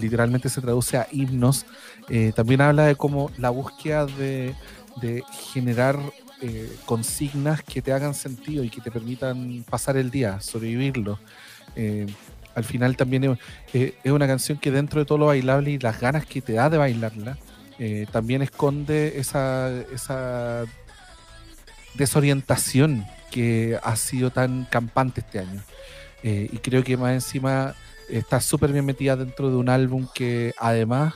literalmente se traduce a himnos, eh, también habla de cómo la búsqueda de, de generar eh, consignas que te hagan sentido y que te permitan pasar el día, sobrevivirlo. Eh, al final también es, eh, es una canción que dentro de todo lo bailable y las ganas que te da de bailarla, también esconde esa, desorientación que ha sido tan campante este año. Y creo que más encima está súper bien metida dentro de un álbum que además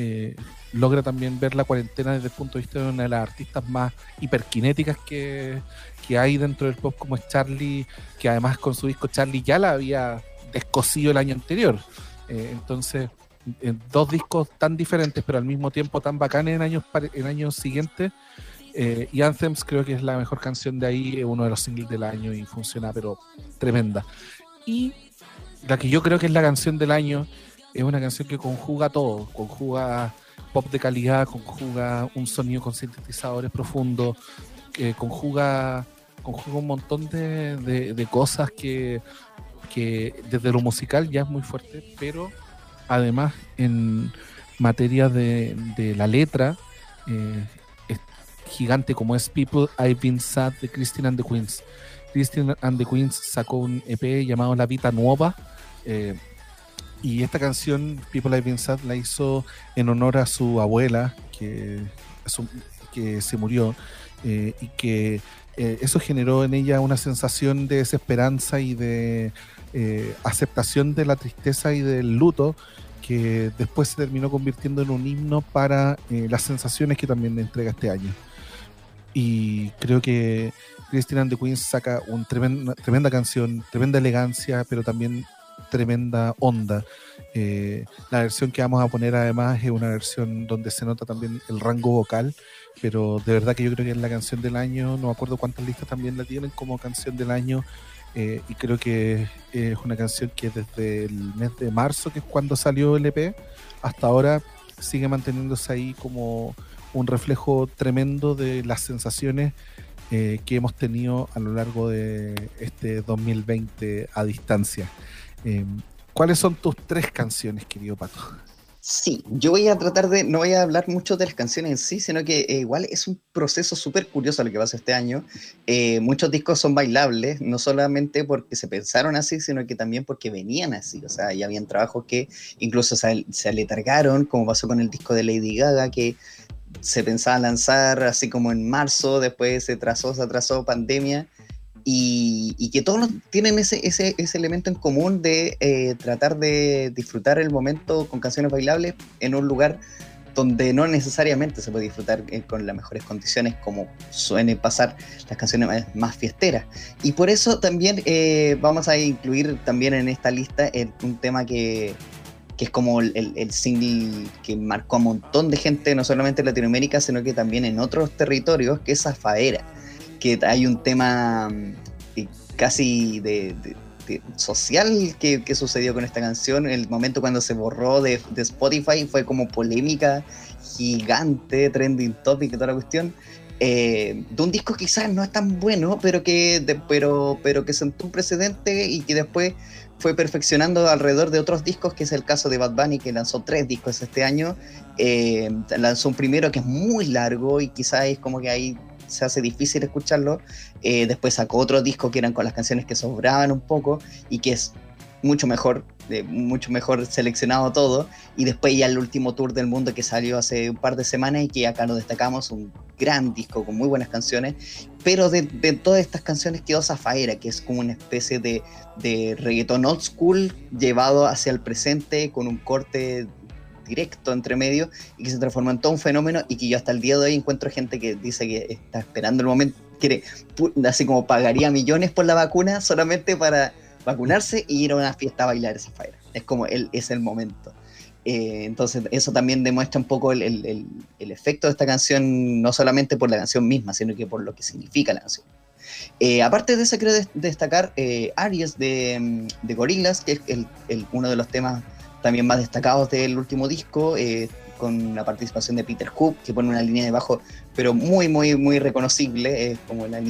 eh, logra también ver la cuarentena desde el punto de vista de una de las artistas más hiperkinéticas que, que hay dentro del pop como es Charlie, que además con su disco Charlie ya la había descosido el año anterior. Eh, entonces, en dos discos tan diferentes, pero al mismo tiempo tan bacanes en años, en años siguientes. eh, y Anthems creo que es la mejor canción de ahí, uno de los singles del año y funciona, pero tremenda. Y la que yo creo que es la canción del año es una canción que conjuga todo, conjuga pop de calidad, conjuga un sonido con sintetizadores profundos, conjuga, conjuga un montón de, de- de cosas que, que desde lo musical ya es muy fuerte, pero además en materia de, de la letra eh, es gigante como es People I've Been Sad de Christine and the Queens. Christine and the Queens sacó un EP llamado La Vita Nueva eh, y esta canción People I've Been Sad la hizo en honor a su abuela que, su- que se murió eh, y que eh, eso generó en ella una sensación de desesperanza y de eh, aceptación de la tristeza y del luto que después se terminó convirtiendo en un himno para eh, las sensaciones que también entrega este año. Y creo que Christine and the saca una tremenda, tremenda canción, tremenda elegancia, pero también tremenda onda. Eh, la versión que vamos a poner además es una versión donde se nota también el rango vocal, pero de verdad que yo creo que es la canción del año, no me acuerdo cuántas listas también la tienen como canción del año, eh, y creo que es una canción que desde el mes de marzo, que es cuando salió el EP, hasta ahora sigue manteniéndose ahí como un reflejo tremendo de las sensaciones eh, que hemos tenido a lo largo de este 2020 a distancia. Eh, ¿Cuáles son tus tres canciones, querido Pato? Sí, yo voy a tratar de, no voy a hablar mucho de las canciones en sí, sino que eh, igual es un proceso súper curioso lo que pasa este año. Eh, muchos discos son bailables, no solamente porque se pensaron así, sino que también porque venían así. O sea, ya habían trabajos que incluso se, se aletargaron, como pasó con el disco de Lady Gaga, que se pensaba lanzar así como en marzo, después se trazó, se atrasó pandemia. Y, y que todos tienen ese, ese, ese elemento en común de eh, tratar de disfrutar el momento con canciones bailables en un lugar donde no necesariamente se puede disfrutar eh, con las mejores condiciones como suele pasar las canciones más, fiesteras. Y por eso también eh, vamos a incluir también en esta lista el- un tema que, que es como el, el- el single que marcó a un montón de gente, no solamente en Latinoamérica, sino que también en otros territorios, que es Zafaera, que hay un tema mm, eh, casi de, de- de- social que, que sucedió con esta canción. El momento cuando se borró de, de Spotify fue como polémica gigante, trending topic toda la cuestión. eh, de un disco quizás no es tan bueno, pero que, pero, pero que sentó un precedente y que después fue perfeccionando alrededor de otros discos, que es el caso de Bad Bunny, que lanzó tres discos este año. Eh, lanzó un primero que es muy largo y quizás es como que ahí se hace difícil escucharlo. Eh, después sacó otro disco que eran con las canciones que sobraban un poco y que es mucho mejor, mucho mejor seleccionado todo. Y después ya el último tour del mundo que salió hace un par de semanas y que acá lo destacamos, un gran disco con muy buenas canciones. Pero de, todas estas canciones quedó Zafaera, que es como una especie de, de reggaeton old school llevado hacia el presente con un corte directo entre medio y que se transformó en todo un fenómeno y que yo hasta el día de hoy encuentro gente que dice que está esperando el momento, quiere, así como pagaría millones por la vacuna solamente para vacunarse y ir a una fiesta a bailar esa fire. Es como el, es el momento. Eh, entonces eso también demuestra un poco el, el- el- efecto de esta canción, no solamente por la canción misma, sino que por lo que significa la canción. Eh, aparte de eso, quiero des- destacar eh, Aries de, mm, de que es uno de los temas también más destacados del último disco, eh, con la participación de Peter Hook, que pone una línea de bajo, pero muy, muy, muy reconocible, es como la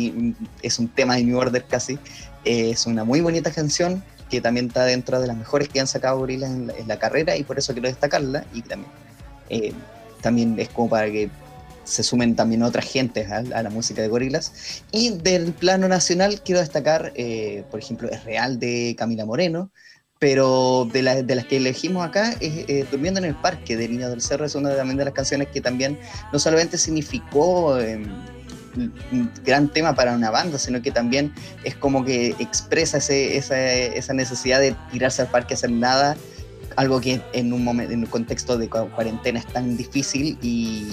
es un tema de New Order casi, Eh, es una muy bonita canción que también está dentro de las mejores que han sacado Gorillaz en en la carrera y por eso quiero destacarla y también, eh, también es como para que se sumen también otras gentes a, a la música de Gorillaz. Y del plano nacional quiero destacar, eh, por ejemplo, Es Real de Camila Moreno, pero de, la- de las que elegimos acá, es eh, Durmiendo en el Parque de Niño del Cerro, es una de, las canciones que también no solamente significó eh, un gran tema para una banda, sino que también es como que expresa ese- esa, esa necesidad de tirarse al parque a hacer nada, algo que en un, momento, en un contexto de cua- cuarentena es tan difícil y,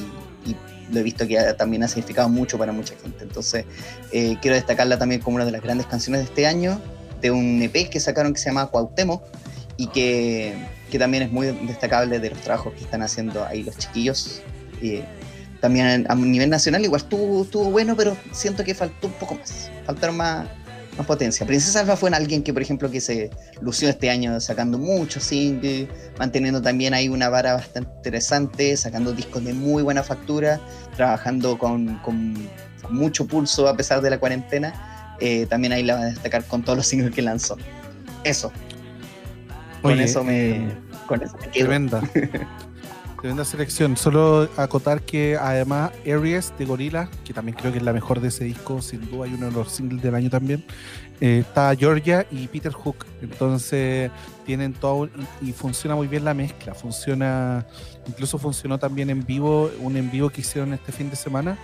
y lo he visto que también ha significado mucho para mucha gente. Entonces, eh, quiero destacarla también como una de las grandes canciones de este año, de un EP que sacaron que se llama Cuauhtémoc y que, que también es muy destacable de los trabajos que están haciendo ahí los chiquillos. Eh, también a nivel nacional igual estuvo, estuvo bueno, pero siento que faltó un poco más, faltaron más, más potencia. Princesa Alba fue alguien que, por ejemplo, que se lució este año sacando muchos singles, manteniendo también ahí una vara bastante interesante, sacando discos de muy buena factura, trabajando con, con mucho pulso a pesar de la cuarentena. Eh, también ahí la va a destacar con todos los singles que lanzó. Eso. Con eso me. eh, con eso me quedo. Tremenda. (laughs) Tremenda selección. Solo acotar que además Aries de Gorilla, que también creo que es la mejor de ese disco, sin duda, y uno de los singles del año también, eh, está Georgia y Peter Hook. Entonces tienen todo y, y funciona muy bien la mezcla. Funciona, incluso funcionó también en vivo, un en vivo que hicieron este fin de semana.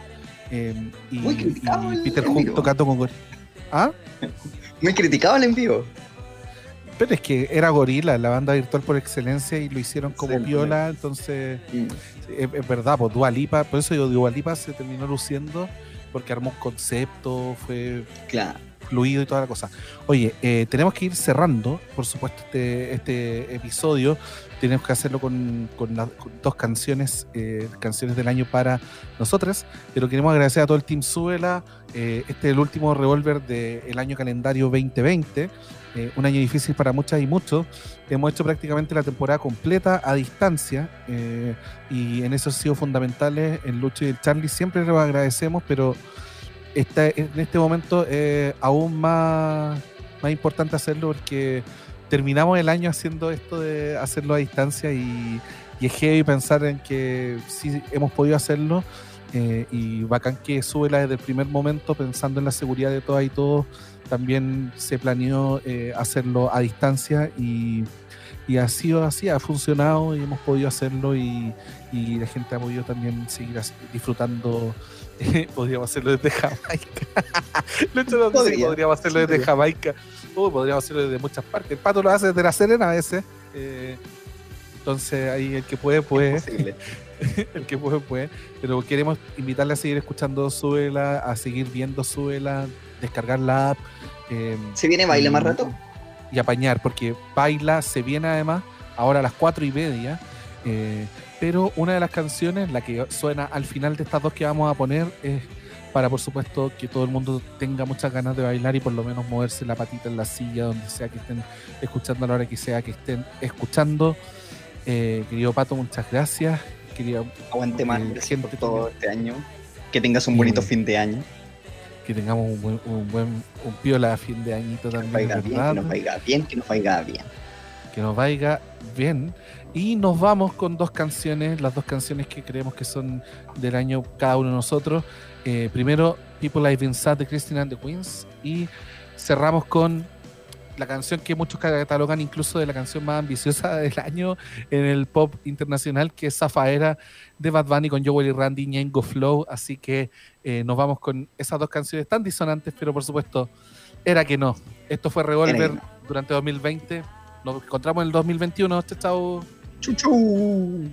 eh, y, y Peter Hook tocando con Gorilla. ¿Ah? Muy criticado el en vivo. Pero es que era Gorila, la banda virtual por excelencia, y lo hicieron como Sí, viola, entonces Mm. Sí, Es, es verdad, pues Dua Lipa, por eso digo, Dua Lipa se terminó luciendo porque armó un concepto, fue Claro. Fluido y toda la cosa. Oye, eh, tenemos que ir cerrando, por supuesto, este, este episodio. Tenemos que hacerlo con, con las- con dos canciones, eh, canciones del año para nosotras, pero queremos agradecer a todo el Team Suela. eh, este es el último revólver del año calendario 2020, eh, un año difícil para muchas y muchos. Hemos hecho prácticamente la temporada completa a distancia eh, y en eso han sido fundamentales. En Lucho y el Charlie siempre los agradecemos, pero está, en este momento es aún más, más importante hacerlo porque terminamos el año haciendo esto de hacerlo a distancia y, y es heavy pensar en que sí hemos podido hacerlo eh, y bacán que Súbela desde el primer momento pensando en la seguridad de todas y todos también se planeó eh, hacerlo a distancia y, y ha sido así, ha funcionado y hemos podido hacerlo y, y la gente ha podido también seguir disfrutando. (laughs) podríamos hacerlo desde Jamaica. (laughs) Lucho nos dice que Podría. podríamos hacerlo desde Jamaica. Uy, podríamos hacerlo desde muchas partes. El pato lo hace desde la Serena a veces. eh, entonces ahí el que puede, puede. (laughs) El que puede, puede. Pero queremos invitarle a seguir escuchando Súbela, a seguir viendo Súbela, descargar la app. eh, ¿Se viene baile más rato? y apañar, porque baila, se viene además, ahora a las cuatro y media. eh, pero una de las canciones, la que suena al final de estas dos que vamos a poner, es para, por supuesto, que todo el mundo tenga muchas ganas de bailar y por lo menos moverse la patita en la silla, donde sea que estén escuchando a la hora que sea que estén escuchando. Eh, querido Pato, muchas gracias. Quería Aguante más, Eh, gente por todo también. este año. Que tengas un bonito Eh, fin de año. que tengamos un buen, un buen, un piola fin de añito Que nos también, vaya bien, que nos vaya bien, que nos vaya bien. Que nos vaya bien. Y nos vamos con dos canciones, las dos canciones que creemos que son del año cada uno de nosotros. Eh, primero, People I've Been Sad de Christine and the Queens. Y cerramos con la canción que muchos catalogan incluso de la canción más ambiciosa (laughs) del año en el pop internacional, que es Zafaera de Bad Bunny con Joel y Randy, Ñengo Flow. Así que eh, nos vamos con esas dos canciones tan disonantes, pero por supuesto, era que no. Esto fue Revolver durante 2020. Nos encontramos en el 2021. Chao, chao. Chuchu.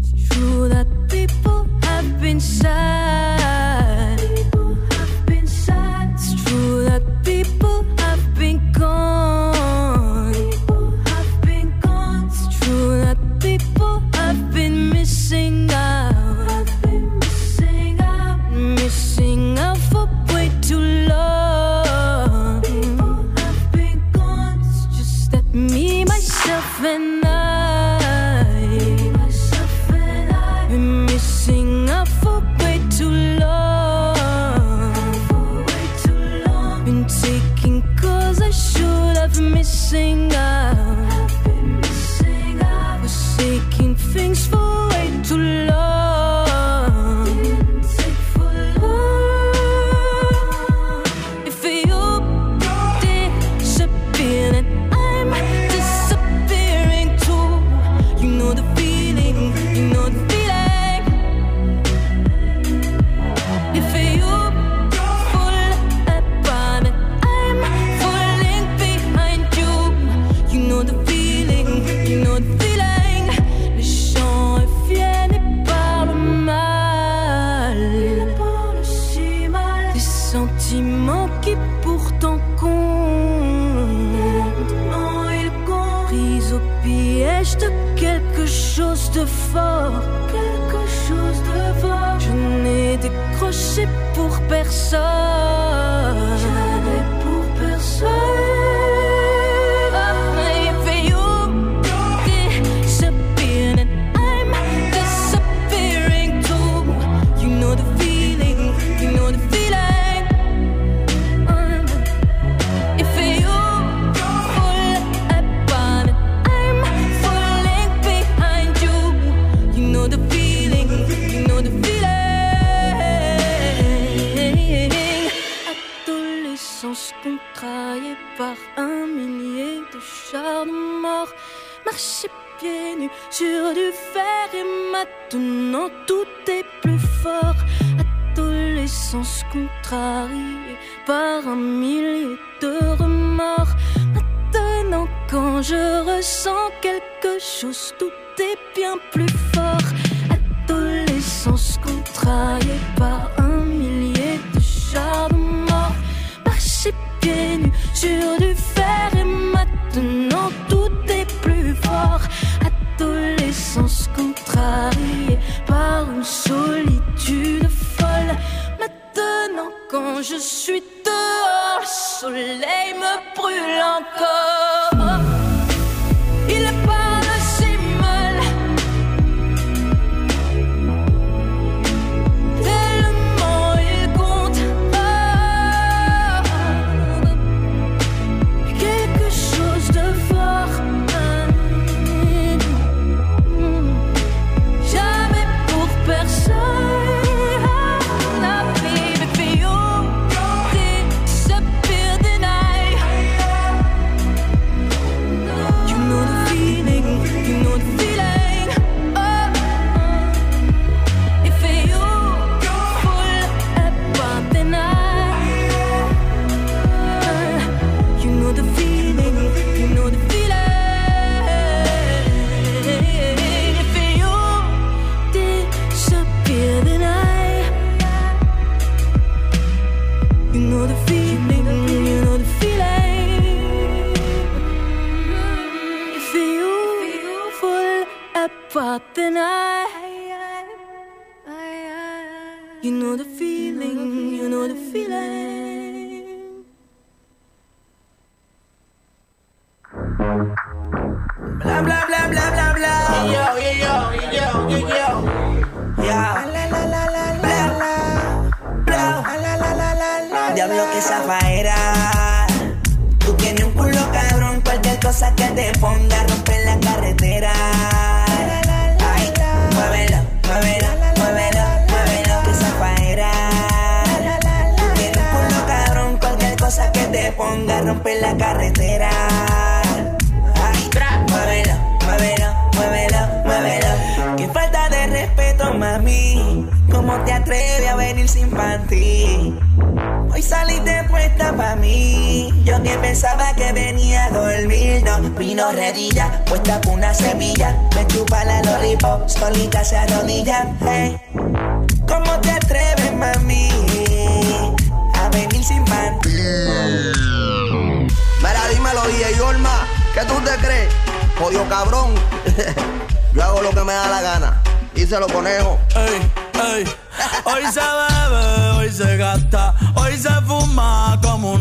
It's true that people have been sad.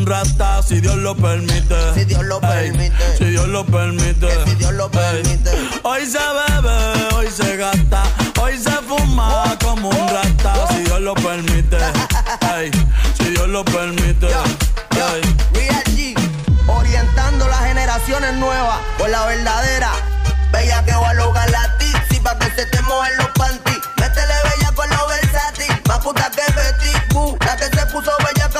Como un rata, si Dios lo permite. Si Dios lo Ey, permite. Si Dios lo permite. Que si Dios lo Ey. permite. Hoy se bebe, hoy se gasta, hoy se fuma como un rata, si Dios lo permite. Ey, si Dios lo permite. Ey. Real G, orientando las generaciones nuevas con la verdadera. Bella que va a lograr la tipsy pa' que se te mojen los panties. Métele bella con lo versátil, más puta que Betty Boo. La que se puso bella que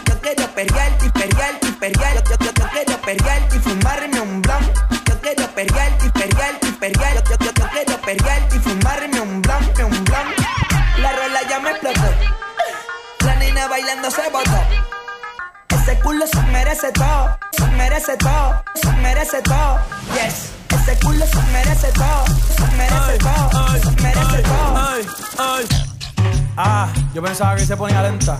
Quiero perrearte y perrearte y perrear. Yo, yo, yo quiero perrearte y fumarme un blon. Yo quiero perrearte y perrearte y perrear. Yo, yo, yo, quiero perrearte y fumarme un blon, un blon. La rola ya me explotó. La nena bailando se botó. Ese culo se merece todo, se merece todo, se merece todo. Yes. Ese culo se merece todo, se merece todo, se merece todo. Ay, ay. Ah, yo pensaba que se ponía lenta.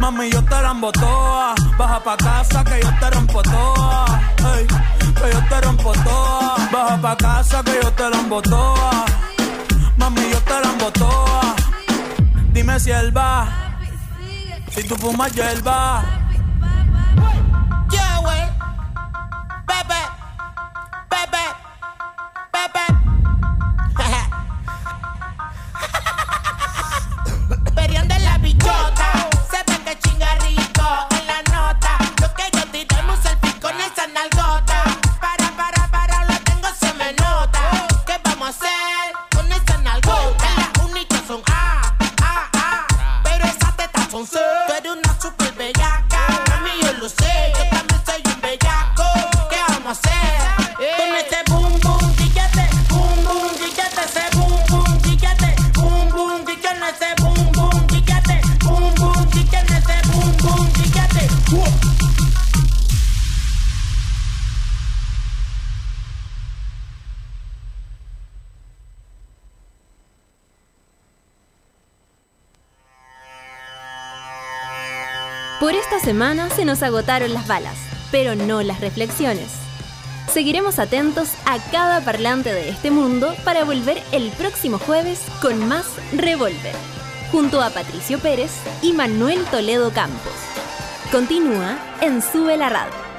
Mami, yo te la embotoa. Baja pa' casa que yo te rompo toa. Que yo te rompo toa. Baja pa' casa que yo te la embotoa. Mami, yo te la embotoa. Dime si él va. Si tú fumas hierba. Yeah, wey. Pepe, Pepe, Pepe. Por esta semana se nos agotaron las balas, pero no las reflexiones. Seguiremos atentos a cada parlante de este mundo para volver el próximo jueves con más Revolver, junto a Patricio Pérez y Manuel Toledo Campos. Continúa en Sube la Radio.